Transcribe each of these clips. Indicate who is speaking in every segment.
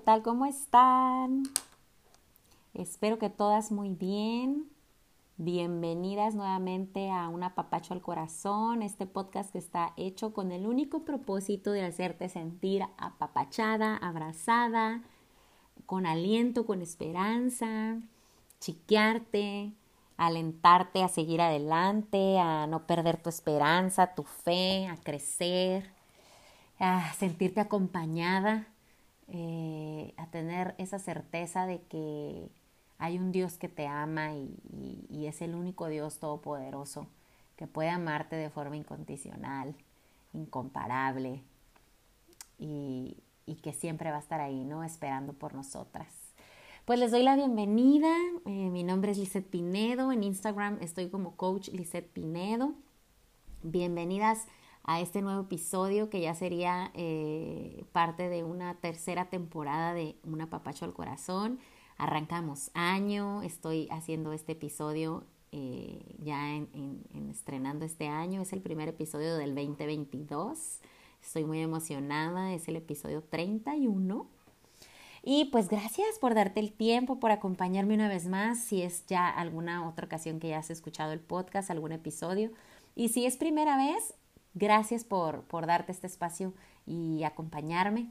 Speaker 1: Hola, hola, ¿qué tal? ¿Cómo están? Espero que todas muy bien. Bienvenidas nuevamente a Un Apapacho al Corazón, este podcast que está hecho con el único propósito de hacerte sentir apapachada, abrazada, con aliento, con esperanza, chiquearte, alentarte a seguir adelante, a no perder tu esperanza, tu fe, a crecer, a sentirte acompañada, eh, a tener esa certeza de que hay un Dios que te ama y, es el único Dios todopoderoso que puede amarte de forma incondicional, incomparable y, que siempre va a estar ahí, ¿no? Esperando por nosotras. Pues les doy la bienvenida. Eh, mi nombre es Lizeth Pinedo. En Instagram estoy como coach Lizeth Pinedo. Bienvenidas a este nuevo episodio que ya sería eh, parte de una tercera temporada de Una Papacho al Corazón. Arrancamos año, estoy haciendo este episodio eh, ya en, estrenando este año. Es el primer episodio del 2022. Estoy muy emocionada, es el episodio 31. Y pues gracias por darte el tiempo, por acompañarme una vez más, si es ya alguna otra ocasión que ya has escuchado el podcast, algún episodio. Y si es primera vez, gracias por, por darte este espacio y acompañarme,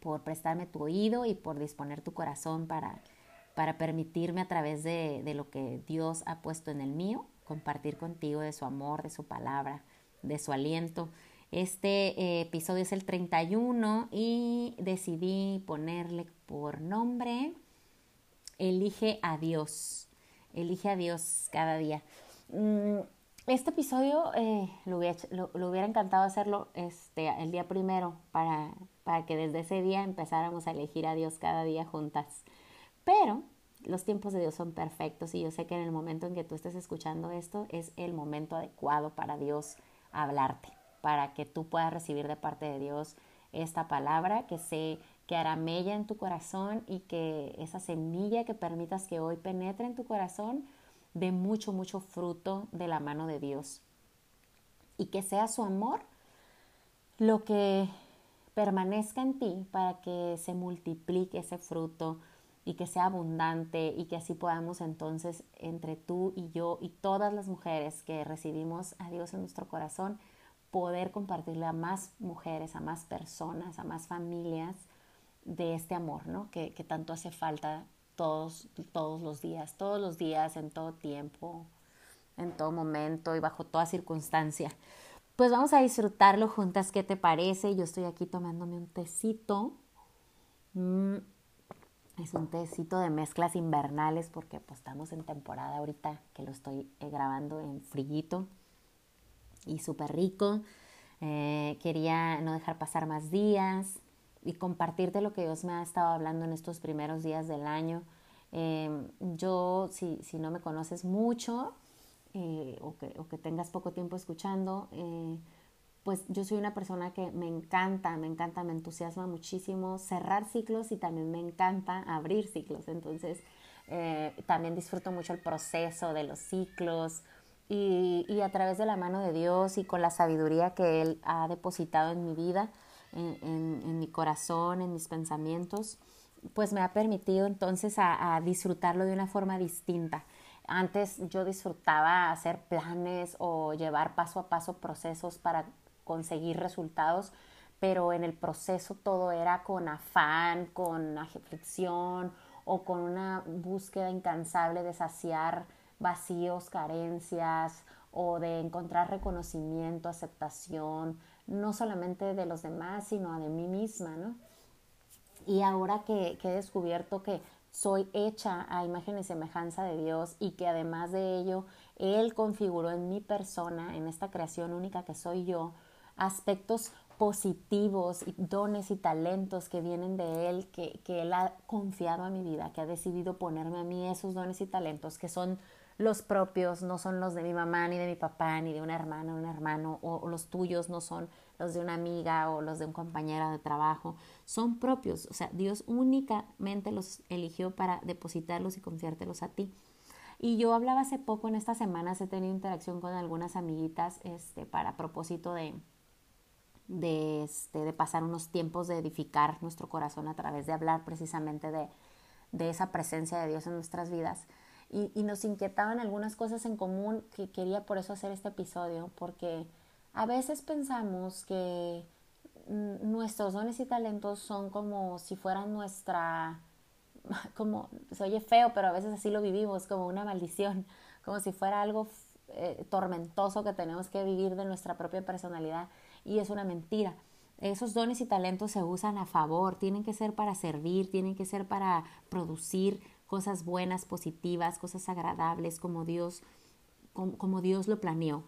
Speaker 1: por prestarme tu oído y por disponer tu corazón para, para permitirme a través de, de lo que Dios ha puesto en el mío, compartir contigo de su amor, de su palabra, de su aliento este eh, episodio es el 31 y decidí ponerle por nombre Elige a Dios. Elige a Dios cada día. Mm, este episodio eh, lo, hubiera, encantado hacerlo este, el día primero para, para que desde ese día empezáramos a elegir a Dios cada día juntas. Pero los tiempos de Dios son perfectos y yo sé que en el momento en que tú estés escuchando esto es el momento adecuado para Dios hablarte para que tú puedas recibir de parte de Dios esta palabra que se que hará mella en tu corazón y que esa semilla que permitas que hoy penetre en tu corazón dé mucho, mucho fruto de la mano de Dios. Y que sea su amor lo que permanezca en ti para que se multiplique ese fruto y que sea abundante y que así podamos entonces entre tú y yo y todas las mujeres que recibimos a Dios en nuestro corazón, poder compartirle a más mujeres, a más personas, a más familias de este amor, ¿no? Que, tanto hace falta todos, todos los días, todos los días, en todo tiempo, en todo momento y bajo toda circunstancia. Pues vamos a disfrutarlo juntas, ¿qué te parece? Yo estoy aquí tomándome un tecito. Mm, es un tecito de mezclas invernales porque pues estamos en temporada ahorita que lo estoy eh, grabando en frillito y súper rico. Eh, quería no dejar pasar más días y compartirte lo que Dios me ha estado hablando en estos primeros días del año. Em, yo, si, si, no me conoces mucho eh, o, que, o, que, tengas poco tiempo escuchando, eh, pues yo soy una persona que me encanta, me encanta, me entusiasma muchísimo cerrar ciclos y también me encanta abrir ciclos. Entonces, también disfruto mucho el proceso de los ciclos, y, a través de la mano de Dios y con la sabiduría que Él ha depositado en mi vida, en, mi corazón, en mis pensamientos, pues me ha permitido entonces a, disfrutarlo de una forma distinta. Antes yo disfrutaba hacer planes o llevar paso a paso procesos para conseguir resultados, pero en el proceso todo era con afán, con aflicción o con una búsqueda incansable de saciar vacíos, carencias o de encontrar reconocimiento, aceptación, no solamente de los demás, sino de mí misma, ¿no? Y ahora que, he descubierto que soy hecha a imagen y semejanza de Dios y que además de ello Él configuró en mi persona, en esta creación única que soy yo, aspectos positivos dones y talentos que vienen de Él, que, que Él ha confiado a mi vida, que ha decidido ponerme a mí esos dones y talentos que son los propios, no son los de mi mamá, ni de mi papá, ni de una hermana, un hermano, o, los tuyos no son los de una amiga o los de un compañero de trabajo, son propios, o sea, Dios únicamente los eligió para depositarlos y confiártelos a ti. Y yo hablaba hace poco, en estas semanas he tenido interacción con algunas amiguitas este, para propósito de, de, este, de pasar unos tiempos de edificar nuestro corazón a través de hablar precisamente de, esa presencia de Dios en nuestras vidas. Y, nos inquietaban algunas cosas en común que quería por eso hacer este episodio, porque a veces pensamos que nuestros dones y talentos son como si fueran nuestra, como se oye feo, pero a veces así lo vivimos, como una maldición, como si fuera algo eh, tormentoso que tenemos que vivir de nuestra propia personalidad y es una mentira. Esos dones y talentos se usan a favor, tienen que ser para servir, tienen que ser para producir cosas buenas, positivas, cosas agradables, como Dios, como, Dios lo planeó.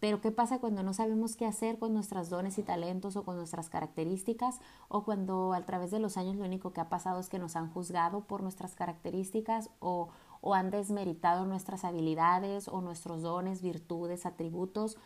Speaker 1: Pero ¿qué pasa cuando no sabemos qué hacer con nuestros dones y talentos o con nuestras características o cuando a través de los años lo único que ha pasado es que nos han juzgado por nuestras características o, o han desmeritado nuestras habilidades o nuestros dones, virtudes, atributos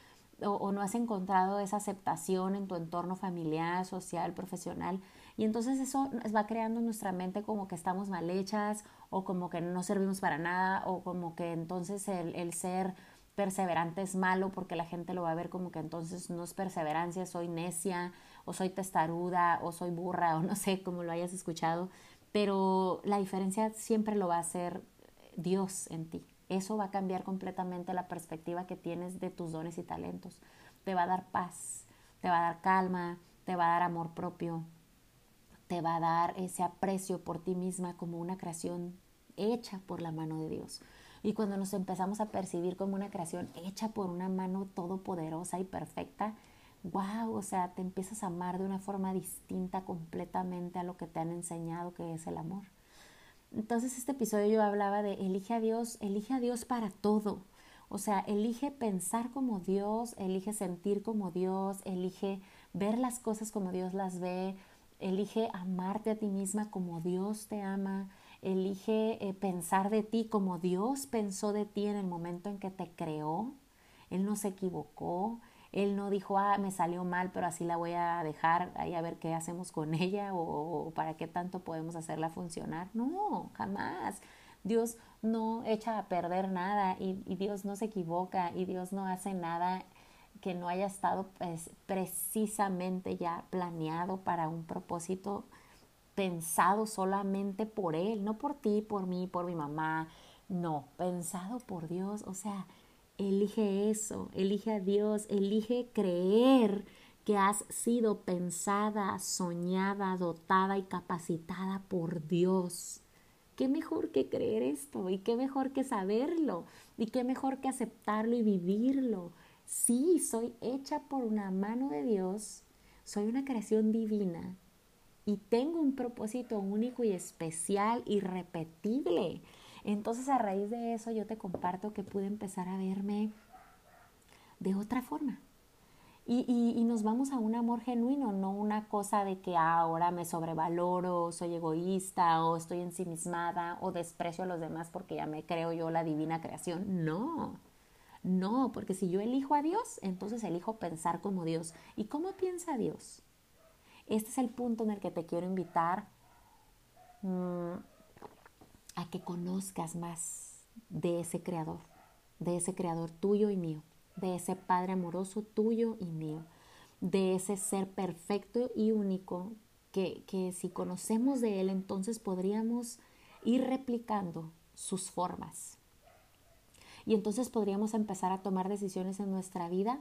Speaker 1: o, no has encontrado esa aceptación en tu entorno familiar, social, profesional. Y entonces eso va creando en nuestra mente como que estamos mal hechas o como que no servimos para nada o como que entonces el, el ser perseverante es malo porque la gente lo va a ver como que entonces no es perseverancia, soy necia o soy testaruda o soy burra o no sé cómo lo hayas escuchado, pero la diferencia siempre lo va a hacer Dios en ti. Eso va a cambiar completamente la perspectiva que tienes de tus dones y talentos. Te va a dar paz, te va a dar calma, te va a dar amor propio, te va a dar ese aprecio por ti misma como una creación hecha por la mano de Dios. Y cuando nos empezamos a percibir como una creación hecha por una mano todopoderosa y perfecta, wow, o sea, te empiezas a amar de una forma distinta completamente a lo que te han enseñado que es el amor. Entonces este episodio yo hablaba de elige a Dios, elige a Dios para todo. O sea, elige pensar como Dios, elige sentir como Dios, elige ver las cosas como Dios las ve, elige amarte a ti misma como Dios te ama, elige eh, pensar de ti como Dios pensó de ti en el momento en que te creó. Él no se equivocó, él no dijo, ah, me salió mal, pero así la voy a dejar ahí a ver qué hacemos con ella o, para qué tanto podemos hacerla funcionar. No, jamás. Dios no echa a perder nada y, Dios no se equivoca y Dios no hace nada que no haya estado pues, precisamente ya planeado para un propósito pensado solamente por Él, no por ti, por mí, por mi mamá, no, pensado por Dios, o sea, Elige eso, elige a Dios, elige creer que has sido pensada, soñada, dotada y capacitada por Dios. ¿Qué mejor que creer esto? ¿Y qué mejor que saberlo? ¿Y qué mejor que aceptarlo y vivirlo? Sí, soy hecha por una mano de Dios, soy una creación divina y tengo un propósito único y especial, irrepetible. Entonces a raíz de eso yo te comparto que pude empezar a verme de otra forma. Y, y, nos vamos a un amor genuino, no una cosa de que ahora me sobrevaloro, soy egoísta o estoy ensimismada o desprecio a los demás porque ya me creo yo la divina creación. No, no, porque si yo elijo a Dios, entonces elijo pensar como Dios. ¿Y cómo piensa Dios? Este es el punto en el que te quiero invitar. Mm, a que conozcas más de ese creador, de ese creador tuyo y mío, de ese Padre amoroso tuyo y mío, de ese ser perfecto y único que, que si conocemos de Él entonces podríamos ir replicando sus formas. Y entonces podríamos empezar a tomar decisiones en nuestra vida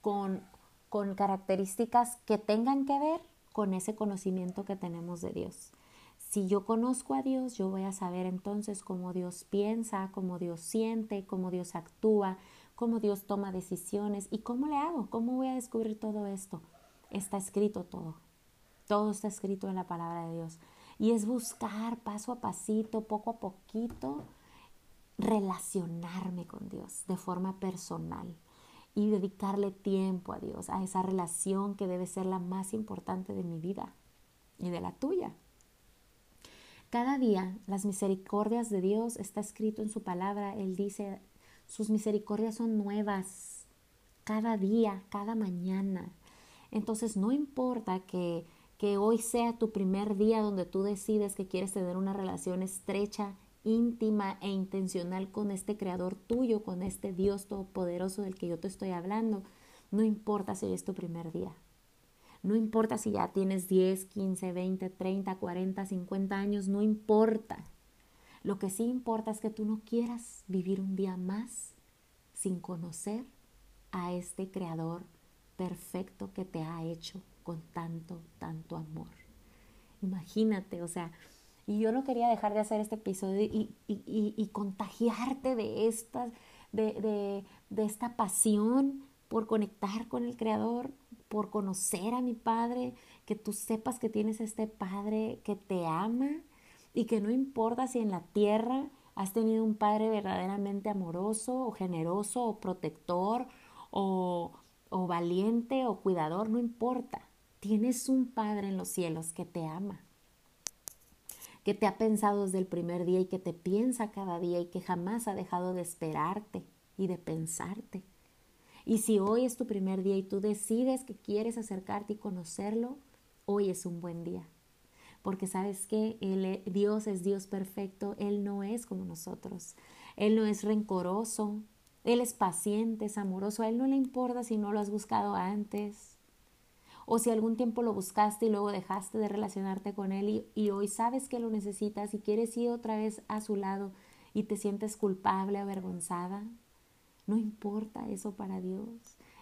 Speaker 1: con, con características que tengan que ver con ese conocimiento que tenemos de Dios. Si yo conozco a Dios, yo voy a saber entonces cómo Dios piensa, cómo Dios siente, cómo Dios actúa, cómo Dios toma decisiones y cómo le hago, cómo voy a descubrir todo esto. Está escrito todo. Todo está escrito en la palabra de Dios. Y es buscar paso a pasito, poco a poquito, relacionarme con Dios de forma personal y dedicarle tiempo a Dios, a esa relación que debe ser la más importante de mi vida y de la tuya. Cada día las misericordias de Dios está escrito en su palabra. Él dice, sus misericordias son nuevas cada día, cada mañana. Entonces no importa que, que hoy sea tu primer día donde tú decides que quieres tener una relación estrecha, íntima e intencional con este creador tuyo, con este Dios todopoderoso del que yo te estoy hablando. No importa si hoy es tu primer día. No importa si ya tienes 10, 15, 20, 30, 40, 50 años, no importa. Lo que sí importa es que tú no quieras vivir un día más sin conocer a este creador perfecto que te ha hecho con tanto, tanto amor. Imagínate, o sea, y yo no quería dejar de hacer este episodio y, y, contagiarte de, esta, de, de esta pasión por conectar con el Creador, por conocer a mi Padre, que tú sepas que tienes este Padre que te ama y que no importa si en la tierra has tenido un Padre verdaderamente amoroso o generoso o protector o, o valiente o cuidador, no importa. Tienes un Padre en los cielos que te ama, que te ha pensado desde el primer día y que te piensa cada día y que jamás ha dejado de esperarte y de pensarte. Y si hoy es tu primer día y tú decides que quieres acercarte y conocerlo, hoy es un buen día. Porque sabes que Dios es Dios perfecto, Él no es como nosotros. Él no es rencoroso, Él es paciente, es amoroso, a Él no le importa si no lo has buscado antes o si algún tiempo lo buscaste y luego dejaste de relacionarte con Él y, hoy sabes que lo necesitas y quieres ir otra vez a su lado y te sientes culpable, avergonzada. No importa eso para Dios.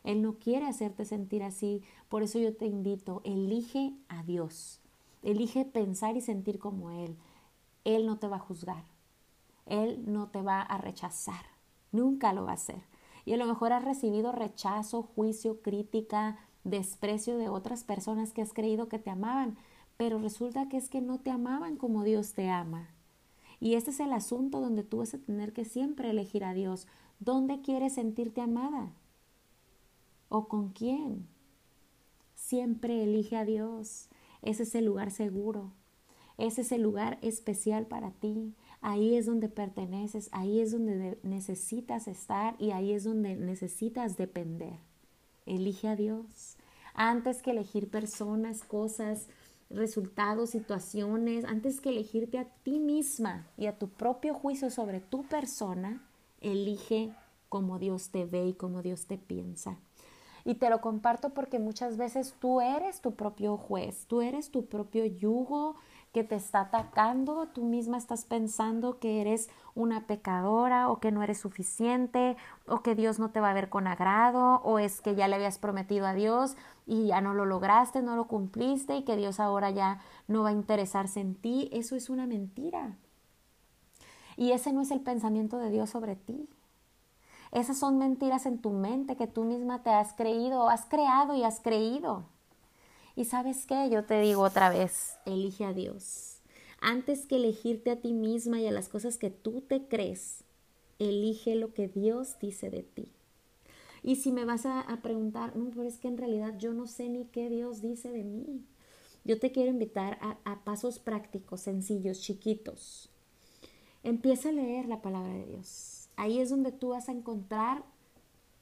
Speaker 1: Él no quiere hacerte sentir así. Por eso yo te invito, elige a Dios. Elige pensar y sentir como Él. Él no te va a juzgar. Él no te va a rechazar. Nunca lo va a hacer. Y a lo mejor has recibido rechazo, juicio, crítica, desprecio de otras personas que has creído que te amaban, pero resulta que es que no te amaban como Dios te ama. Y este es el asunto donde tú vas a tener que siempre elegir a Dios. ¿Dónde quieres sentirte amada? ¿O con quién? Siempre elige a Dios. Ese es el lugar seguro. Ese es el lugar especial para ti. Ahí es donde perteneces, ahí es donde necesitas estar y ahí es donde necesitas depender. Elige a Dios. Antes que elegir personas, cosas, resultados, situaciones, antes que elegirte a ti misma y a tu propio juicio sobre tu persona, elige como Dios te ve y como Dios te piensa. Y te lo comparto porque muchas veces tú eres tu propio juez, tú eres tu propio yugo que te está atacando, tú misma estás pensando que eres una pecadora o que no eres suficiente o que Dios no te va a ver con agrado o es que ya le habías prometido a Dios y ya no lo lograste, no lo cumpliste y que Dios ahora ya no va a interesarse en ti. Eso es una mentira. Y ese no es el pensamiento de Dios sobre ti. Esas son mentiras en tu mente que tú misma te has creído, has creado y has creído. Y sabes qué, yo te digo otra vez, elige a Dios. Antes que elegirte a ti misma y a las cosas que tú te crees, elige lo que Dios dice de ti. Y si me vas a, preguntar, no, pero es que en realidad yo no sé ni qué Dios dice de mí. Yo te quiero invitar a pasos prácticos, sencillos, chiquitos. Empieza a leer la palabra de Dios Ahí es donde tú vas a encontrar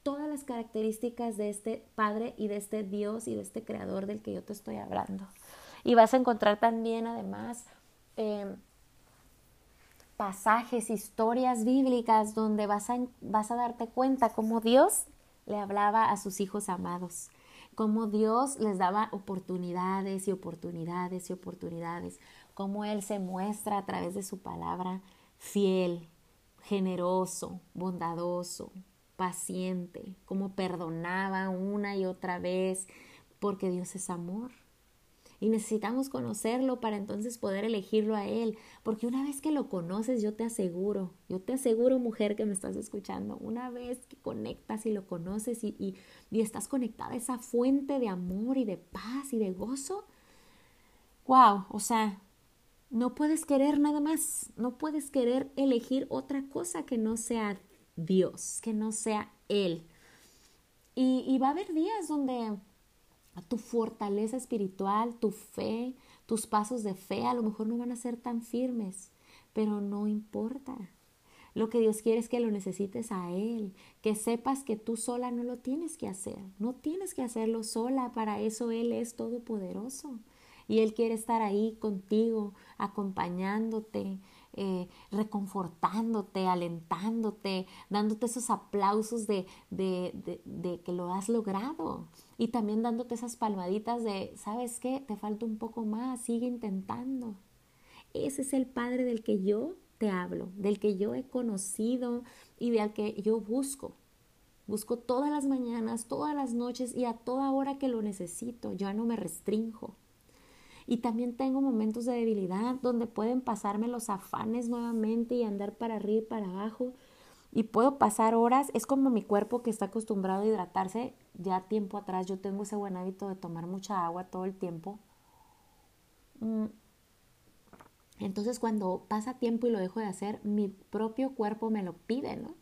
Speaker 1: todas las características de este Padre y de este Dios y de este Creador del que yo te estoy hablando. Y vas a encontrar también además em, pasajes, historias bíblicas donde vas a, vas a darte cuenta cómo Dios le hablaba a sus hijos amados, cómo Dios les daba oportunidades y oportunidades y oportunidades, cómo Él se muestra a través de su palabra fiel, generoso, bondadoso, paciente, como perdonaba una y otra vez, porque Dios es amor. Y necesitamos conocerlo para entonces poder elegirlo a Él, porque una vez que lo conoces, yo te aseguro, yo te aseguro, mujer que me estás escuchando, una vez que conectas y lo conoces y, y, y estás conectada a esa fuente de amor y de paz y de gozo, wow, o sea, no puedes querer nada más, no puedes querer elegir otra cosa que no sea Dios, que no sea Él. Y, va a haber días donde tu fortaleza espiritual, tu fe, tus pasos de fe a lo mejor no van a ser tan firmes, pero no importa. Lo que Dios quiere es que lo necesites a Él, que sepas que tú sola no lo tienes que hacer, no tienes que hacerlo sola, para eso Él es todopoderoso y Él quiere estar ahí contigo, acompañándote, eh, reconfortándote, alentándote, dándote esos aplausos de, de, de, que lo has logrado y también dándote esas palmaditas de, ¿sabes qué? Te falta un poco más, sigue intentando. Ese es el Padre del que yo te hablo, del que yo he conocido y del que yo busco. Busco todas las mañanas, todas las noches y a toda hora que lo necesito. Yo no me restrinjo. Y también tengo momentos de debilidad donde pueden pasarme los afanes nuevamente y andar para arriba y para abajo. Y puedo pasar horas. Es como mi cuerpo que está acostumbrado a hidratarse. Ya tiempo atrás yo tengo ese buen hábito de tomar mucha agua todo el tiempo. Mm. Entonces cuando pasa tiempo y lo dejo de hacer, mi propio cuerpo me lo pide, ¿no?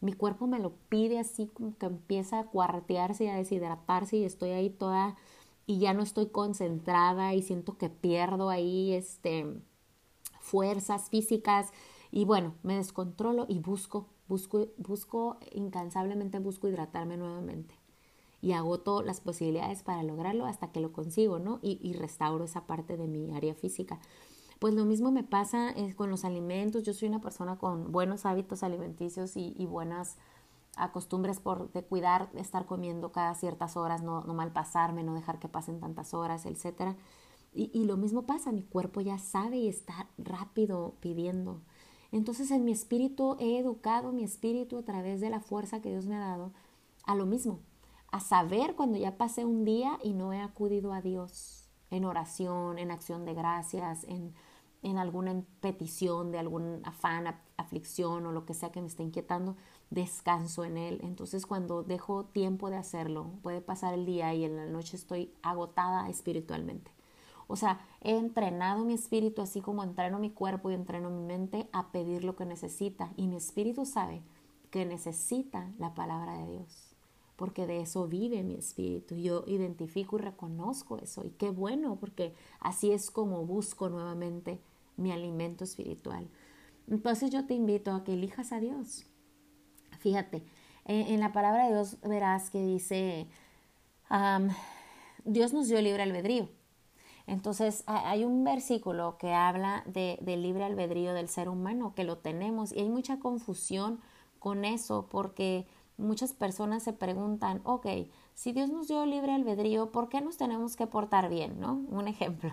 Speaker 1: Mi cuerpo me lo pide así como que empieza a cuartearse y a deshidratarse y estoy ahí toda y ya no estoy concentrada y siento que pierdo ahí este, fuerzas físicas y bueno, me descontrolo y busco, busco, busco, incansablemente busco hidratarme nuevamente y agoto las posibilidades para lograrlo hasta que lo consigo, ¿no? Y, y restauro esa parte de mi área física. Pues lo mismo me pasa eh, con los alimentos. Yo soy una persona con buenos hábitos alimenticios y, y buenas acostumbres por de cuidar, estar comiendo cada ciertas horas, no, no pasarme no dejar que pasen tantas horas, etc. Y, y lo mismo pasa, mi cuerpo ya sabe y está rápido pidiendo. Entonces en mi espíritu he educado mi espíritu a través de la fuerza que Dios me ha dado a lo mismo, a saber cuando ya pasé un día y no he acudido a Dios en oración, en acción de gracias, en, en alguna petición de algún afán, aflicción o lo que sea que me esté inquietando, descanso en él. Entonces cuando dejo tiempo de hacerlo, puede pasar el día y en la noche estoy agotada espiritualmente. O sea, he entrenado mi espíritu así como entreno mi cuerpo y entreno mi mente a pedir lo que necesita. Y mi espíritu sabe que necesita la palabra de Dios, porque de eso vive mi espíritu. Yo identifico y reconozco eso. Y qué bueno, porque así es como busco nuevamente mi alimento espiritual. Entonces yo te invito a que elijas a Dios, Fíjate, en, la palabra de Dios verás que dice, Dios nos dio libre albedrío. Entonces hay un versículo que habla de, libre albedrío del ser humano, que lo tenemos, y hay mucha confusión con eso, porque muchas personas se preguntan, ok, si Dios nos dio libre albedrío, ¿por qué nos tenemos que portar bien? ¿No? Un ejemplo.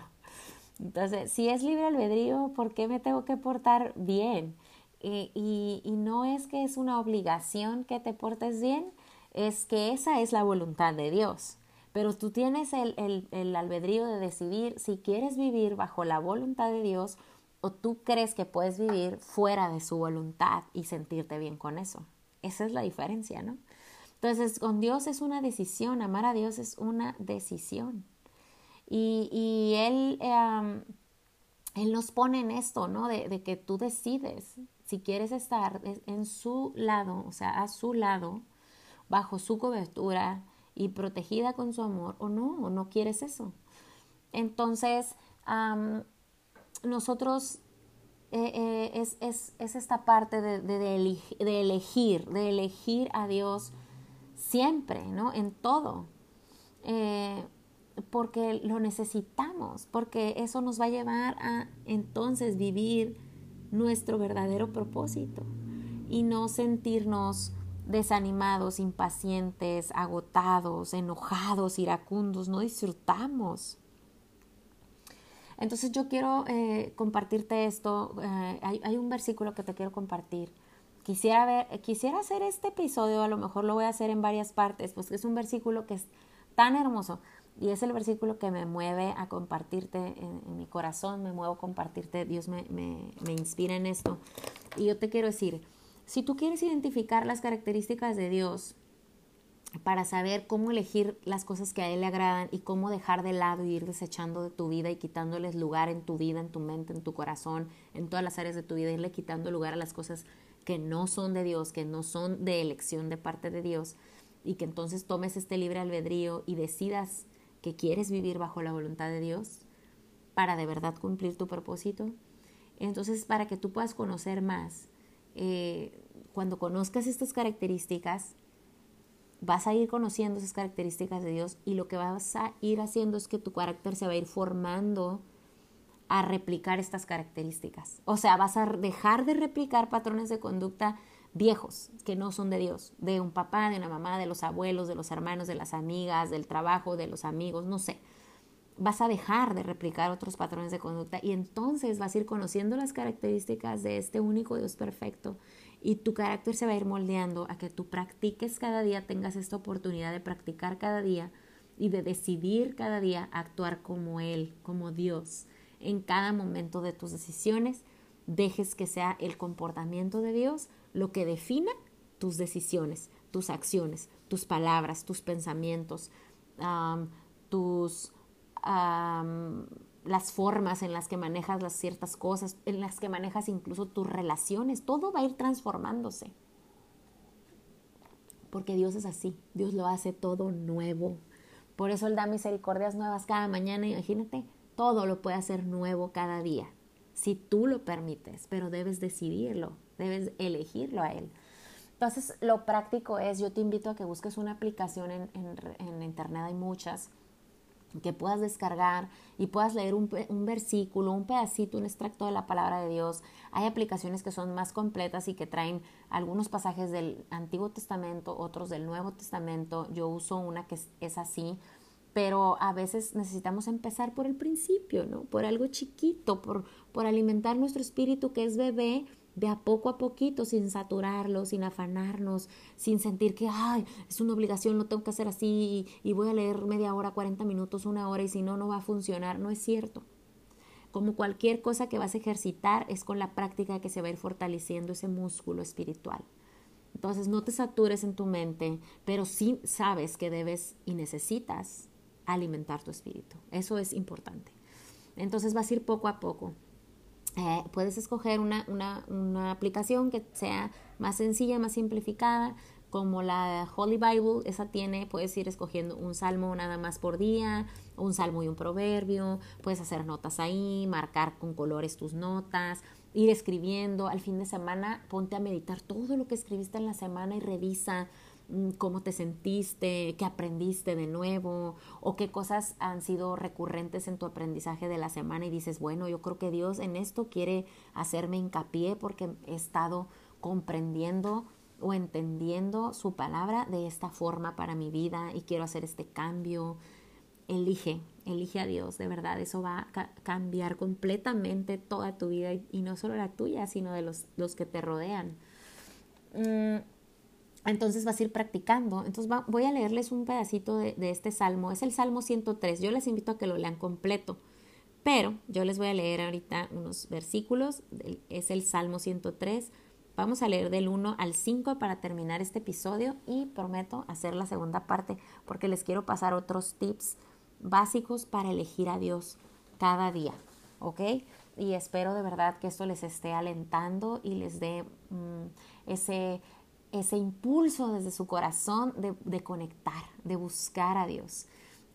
Speaker 1: Entonces, si es libre albedrío, ¿por qué me tengo que portar bien? Eh, y, no es que es una obligación que te portes bien, es que esa es la voluntad de Dios. Pero tú tienes el, albedrío de decidir si quieres vivir bajo la voluntad de Dios o tú crees que puedes vivir fuera de su voluntad y sentirte bien con eso. Esa es la diferencia, ¿no? Entonces, con Dios es una decisión, amar a Dios es una decisión. Y, eh, él nos pone en esto, ¿no? De, de, que tú decides si quieres estar en su lado, o sea, a su lado, bajo su cobertura y protegida con su amor, o no, o no quieres eso. Entonces, nosotros eh, eh, es, es, es, esta parte de, de, de, elegir, de elegir a Dios siempre, ¿no? En todo. Eh, porque lo necesitamos, porque eso nos va a llevar a entonces vivir nuestro verdadero propósito y no sentirnos desanimados, impacientes, agotados, enojados, iracundos, no disfrutamos. Entonces yo quiero eh, compartirte esto, eh, hay, un versículo que te quiero compartir. Quisiera, ver, quisiera hacer este episodio, a lo mejor lo voy a hacer en varias partes, pues es un versículo que es tan hermoso. Y es el versículo que me mueve a compartirte en, mi corazón, me muevo a compartirte, Dios me, me, me inspira en esto. Y yo te quiero decir, si tú quieres identificar las características de Dios para saber cómo elegir las cosas que a Él le agradan y cómo dejar de lado y ir desechando de tu vida y quitándoles lugar en tu vida, en tu mente, en tu corazón, en todas las áreas de tu vida, irle quitando lugar a las cosas que no son de Dios, que no son de elección de parte de Dios, y que entonces tomes este libre albedrío y decidas que quieres vivir bajo la voluntad de Dios para de verdad cumplir tu propósito. Entonces, para que tú puedas conocer más, eh, cuando conozcas estas características, vas a ir conociendo esas características de Dios y lo que vas a ir haciendo es que tu carácter se va a ir formando a replicar estas características. O sea, vas a dejar de replicar patrones de conducta viejos que no son de Dios, de un papá, de una mamá, de los abuelos, de los hermanos, de las amigas, del trabajo, de los amigos, no sé. Vas a dejar de replicar otros patrones de conducta y entonces vas a ir conociendo las características de este único Dios perfecto y tu carácter se va a ir moldeando a que tú practiques cada día, tengas esta oportunidad de practicar cada día y de decidir cada día actuar como Él, como Dios, en cada momento de tus decisiones, dejes que sea el comportamiento de Dios lo que defina tus decisiones, tus acciones, tus palabras, tus pensamientos, tus las formas en las que manejas las ciertas cosas, en las que manejas incluso tus relaciones, todo va a ir transformándose. Porque Dios es así, Dios lo hace todo nuevo. Por eso Él da misericordias nuevas cada mañana, imagínate, todo lo puede hacer nuevo cada día, si tú lo permites, pero debes decidirlo, debes elegirlo a Él. Entonces, lo práctico es, yo te invito a que busques una aplicación en, en Internet, hay muchas, que puedas descargar y puedas leer un, un, versículo, un pedacito, un extracto de la palabra de Dios. Hay aplicaciones que son más completas y que traen algunos pasajes del Antiguo Testamento, otros del Nuevo Testamento. Yo uso una que es, así, pero a veces necesitamos empezar por el principio, ¿no? Por algo chiquito, por, alimentar nuestro espíritu que es bebé de a poco a poquito, sin saturarlo, sin afanarnos, sin sentir que, ay, es una obligación, lo tengo que hacer así y, voy a leer media hora, 40 minutos, una hora y si no, no va a funcionar. No es cierto. Como cualquier cosa que vas a ejercitar, es con la práctica que se va a ir fortaleciendo ese músculo espiritual. Entonces, no te satures en tu mente, pero sí sabes que debes y necesitas alimentar tu espíritu. Eso es importante. Entonces, vas a ir poco a poco. Eh, puedes escoger una, una, una, aplicación que sea más sencilla, más simplificada, como la Holy Bible, esa tiene, puedes ir escogiendo un salmo nada más por día, un salmo y un proverbio, puedes hacer notas ahí, marcar con colores tus notas, ir escribiendo, al fin de semana ponte a meditar todo lo que escribiste en la semana y revisa cómo te sentiste, qué aprendiste de nuevo o qué cosas han sido recurrentes en tu aprendizaje de la semana y dices, bueno, yo creo que Dios en esto quiere hacerme hincapié porque he estado comprendiendo o entendiendo su palabra de esta forma para mi vida y quiero hacer este cambio. Elige, elige a Dios, de verdad, eso va a cambiar completamente toda tu vida y, no solo la tuya, sino de los, los que te rodean. Mm, entonces vas a ir practicando. Entonces voy a leerles un pedacito de, este salmo. Es el Salmo 103. Yo les invito a que lo lean completo. Pero yo les voy a leer ahorita unos versículos. Es el Salmo 103. Vamos a leer del 1 al 5 para terminar este episodio y prometo hacer la segunda parte porque les quiero pasar otros tips básicos para elegir a Dios cada día. ¿Ok? Y espero de verdad que esto les esté alentando y les dé mm, ese ese impulso desde su corazón de, conectar, de buscar a Dios.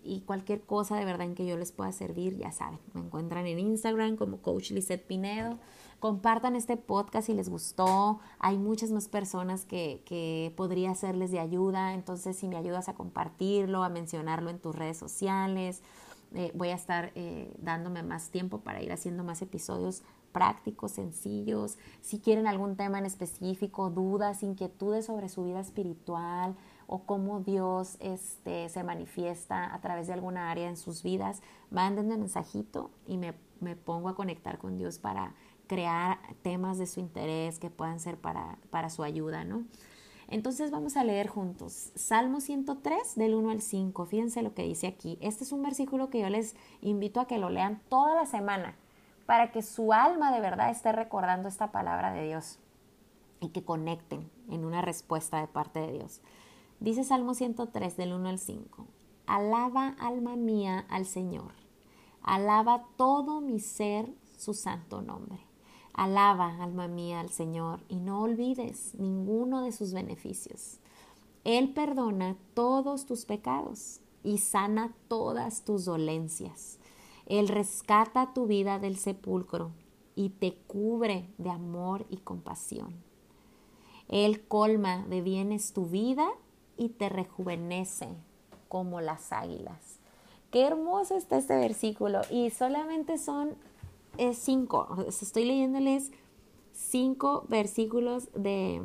Speaker 1: Y cualquier cosa de verdad en que yo les pueda servir, ya saben, me encuentran en Instagram como Coach Lizette Pinedo. Compartan este podcast si les gustó. Hay muchas más personas que, que podría serles de ayuda. Entonces, si me ayudas a compartirlo, a mencionarlo en tus redes sociales, eh, voy a estar eh, dándome más tiempo para ir haciendo más episodios prácticos, sencillos. Si quieren algún tema en específico, dudas, inquietudes sobre su vida espiritual o cómo Dios este, se manifiesta a través de alguna área en sus vidas, mándenme mensajito y me, me pongo a conectar con Dios para crear temas de su interés que puedan ser para, para su ayuda, ¿no? Entonces vamos a leer juntos Salmo 103 del 1 al 5. Fíjense lo que dice aquí. Este es un versículo que yo les invito a que lo lean toda la semana para que su alma de verdad esté recordando esta palabra de Dios y que conecten en una respuesta de parte de Dios. Dice Salmo 103 del 1 al 5. Alaba alma mía al Señor. Alaba todo mi ser su santo nombre. Alaba alma mía al Señor y no olvides ninguno de sus beneficios. Él perdona todos tus pecados y sana todas tus dolencias. Él rescata tu vida del sepulcro y te cubre de amor y compasión. Él colma de bienes tu vida y te rejuvenece como las águilas. Qué hermoso está este versículo y solamente son es cinco, estoy leyéndoles cinco versículos de,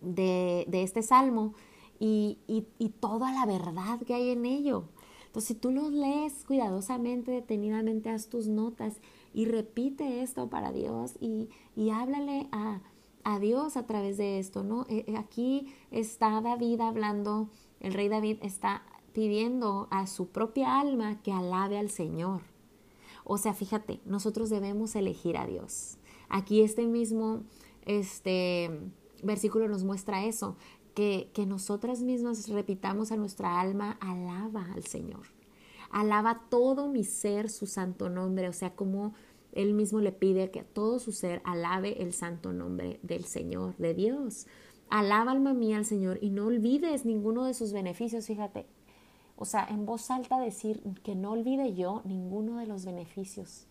Speaker 1: de, este salmo y, y, toda la verdad que hay en ello. Entonces, si tú los lees cuidadosamente, detenidamente, haz tus notas y repite esto para Dios y, y háblale a, a, Dios a través de esto, ¿no? Eh, eh, aquí está David hablando, el rey David está pidiendo a su propia alma que alabe al Señor. O sea, fíjate, nosotros debemos elegir a Dios. Aquí este mismo este, versículo nos muestra eso, que, nosotras mismas repitamos a nuestra alma, alaba al Señor. Alaba todo mi ser su santo nombre, o sea, como él mismo le pide que todo su ser alabe el santo nombre del Señor, de Dios. Alaba alma mía al Señor y no olvides ninguno de sus beneficios, fíjate. O sea, en voz alta decir que no olvide yo ninguno de los beneficios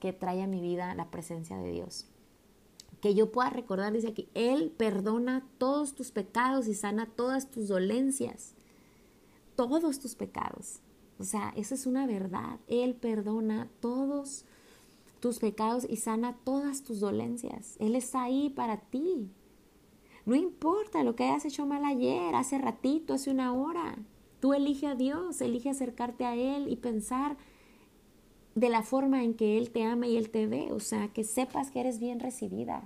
Speaker 1: que trae a mi vida la presencia de Dios. Que yo pueda recordar, dice aquí, Él perdona todos tus pecados y sana todas tus dolencias. Todos tus pecados. O sea, esa es una verdad. Él perdona todos tus pecados y sana todas tus dolencias. Él está ahí para ti. No importa lo que hayas hecho mal ayer, hace ratito, hace una hora. Tú elige a Dios, elige acercarte a Él y pensar de la forma en que Él te ama y Él te ve. O sea, que sepas que eres bien recibida.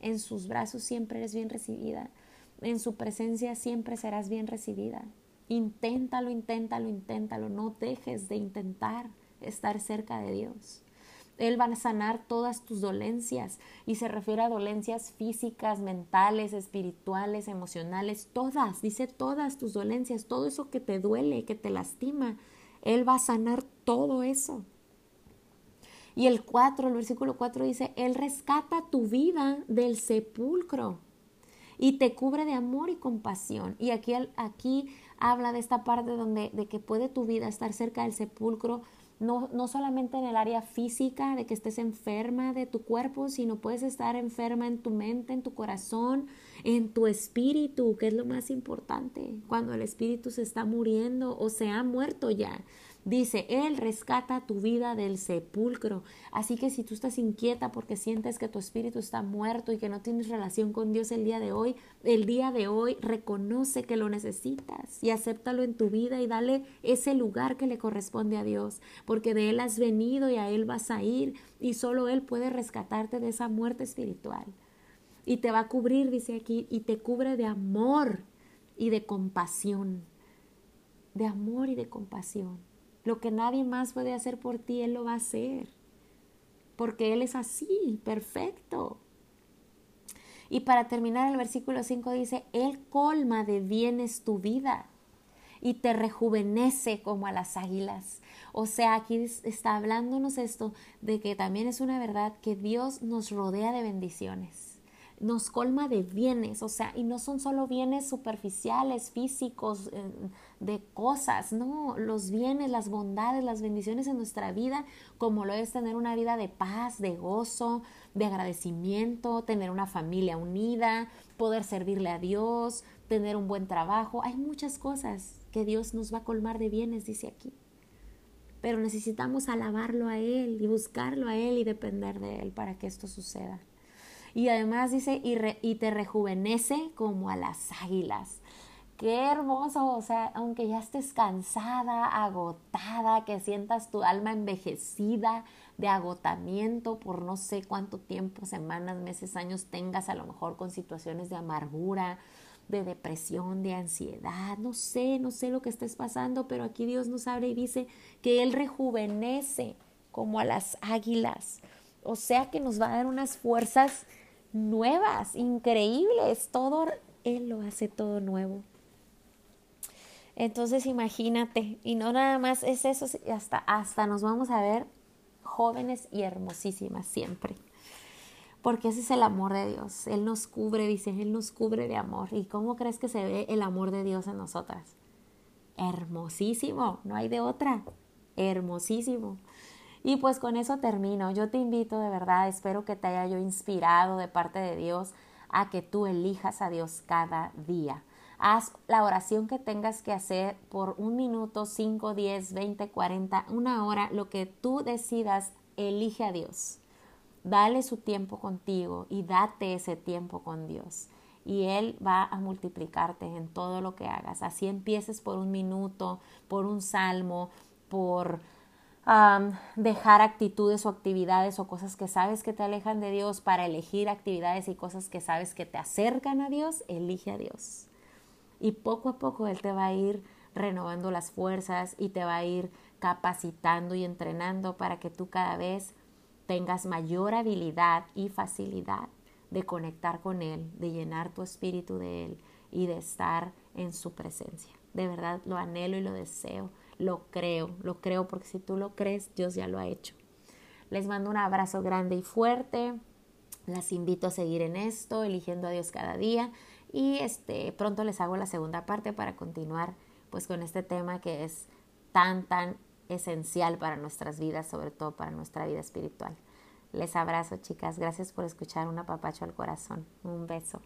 Speaker 1: En sus brazos siempre eres bien recibida. En su presencia siempre serás bien recibida. Inténtalo, inténtalo, inténtalo. No dejes de intentar estar cerca de Dios. Él va a sanar todas tus dolencias y se refiere a dolencias físicas, mentales, espirituales, emocionales, todas, dice todas tus dolencias, todo eso que te duele, que te lastima. Él va a sanar todo eso. Y el 4, el versículo 4 dice, Él rescata tu vida del sepulcro y te cubre de amor y compasión. Y aquí, aquí habla de esta parte donde de que puede tu vida estar cerca del sepulcro, no, no solamente en el área física, de que estés enferma de tu cuerpo, sino puedes estar enferma en tu mente, en tu corazón, en tu espíritu, que es lo más importante, cuando el espíritu se está muriendo o se ha muerto ya. Dice, Él rescata tu vida del sepulcro. Así que si tú estás inquieta porque sientes que tu espíritu está muerto y que no tienes relación con Dios el día de hoy, el día de hoy reconoce que lo necesitas y acéptalo en tu vida y dale ese lugar que le corresponde a Dios, porque de Él has venido y a Él vas a ir y solo Él puede rescatarte de esa muerte espiritual. Y te va a cubrir, dice aquí, y te cubre de amor y de compasión. De amor y de compasión. Lo que nadie más puede hacer por ti, Él lo va a hacer. Porque Él es así, perfecto. Y para terminar el versículo 5 dice, Él colma de bienes tu vida y te rejuvenece como a las águilas. O sea, aquí está hablándonos esto de que también es una verdad que Dios nos rodea de bendiciones nos colma de bienes, o sea, y no son solo bienes superficiales, físicos, eh, de cosas, no, los bienes, las bondades, las bendiciones en nuestra vida, como lo es tener una vida de paz, de gozo, de agradecimiento, tener una familia unida, poder servirle a Dios, tener un buen trabajo, hay muchas cosas que Dios nos va a colmar de bienes, dice aquí. Pero necesitamos alabarlo a Él y buscarlo a Él y depender de Él para que esto suceda. Y además dice, y, te rejuvenece como a las águilas. Qué hermoso, o sea, aunque ya estés cansada, agotada, que sientas tu alma envejecida de agotamiento por no sé cuánto tiempo, semanas, meses, años tengas a lo mejor con situaciones de amargura, de depresión, de ansiedad, no sé, no sé lo que estés pasando, pero aquí Dios nos abre y dice que Él rejuvenece como a las águilas. O sea que nos va a dar unas fuerzas nuevas, increíbles. Todo, Él lo hace todo nuevo. Entonces imagínate, y no nada más es eso, hasta, hasta nos vamos a ver jóvenes y hermosísimas siempre. Porque ese es el amor de Dios. Él nos cubre, dice, Él nos cubre de amor. ¿Y cómo crees que se ve el amor de Dios en nosotras? Hermosísimo, no hay de otra. Hermosísimo. Y pues con eso termino. Yo te invito de verdad, espero que te haya yo inspirado de parte de Dios a que tú elijas a Dios cada día. Haz la oración que tengas que hacer por un minuto, cinco, diez, veinte, cuarenta, una hora, lo que tú decidas elige a Dios. Dale su tiempo contigo y date ese tiempo con Dios. Y Él va a multiplicarte en todo lo que hagas. Así empieces por un minuto, por un salmo, por dejar actitudes o actividades o cosas que sabes que te alejan de Dios para elegir actividades y cosas que sabes que te acercan a Dios, elige a Dios. Y poco a poco Él te va a ir renovando las fuerzas y te va a ir capacitando y entrenando para que tú cada vez tengas mayor habilidad y facilidad de conectar con Él, de llenar tu espíritu de Él y de estar en su presencia. De verdad lo anhelo y lo deseo lo creo, lo creo porque si tú lo crees, Dios ya lo ha hecho. Les mando un abrazo grande y fuerte. Las invito a seguir en esto, eligiendo a Dios cada día. Y este, pronto les hago la segunda parte para continuar pues con este tema que es tan, tan esencial para nuestras vidas, sobre todo para nuestra vida espiritual. Les abrazo, chicas. Gracias por escuchar un apapacho al corazón. Un beso.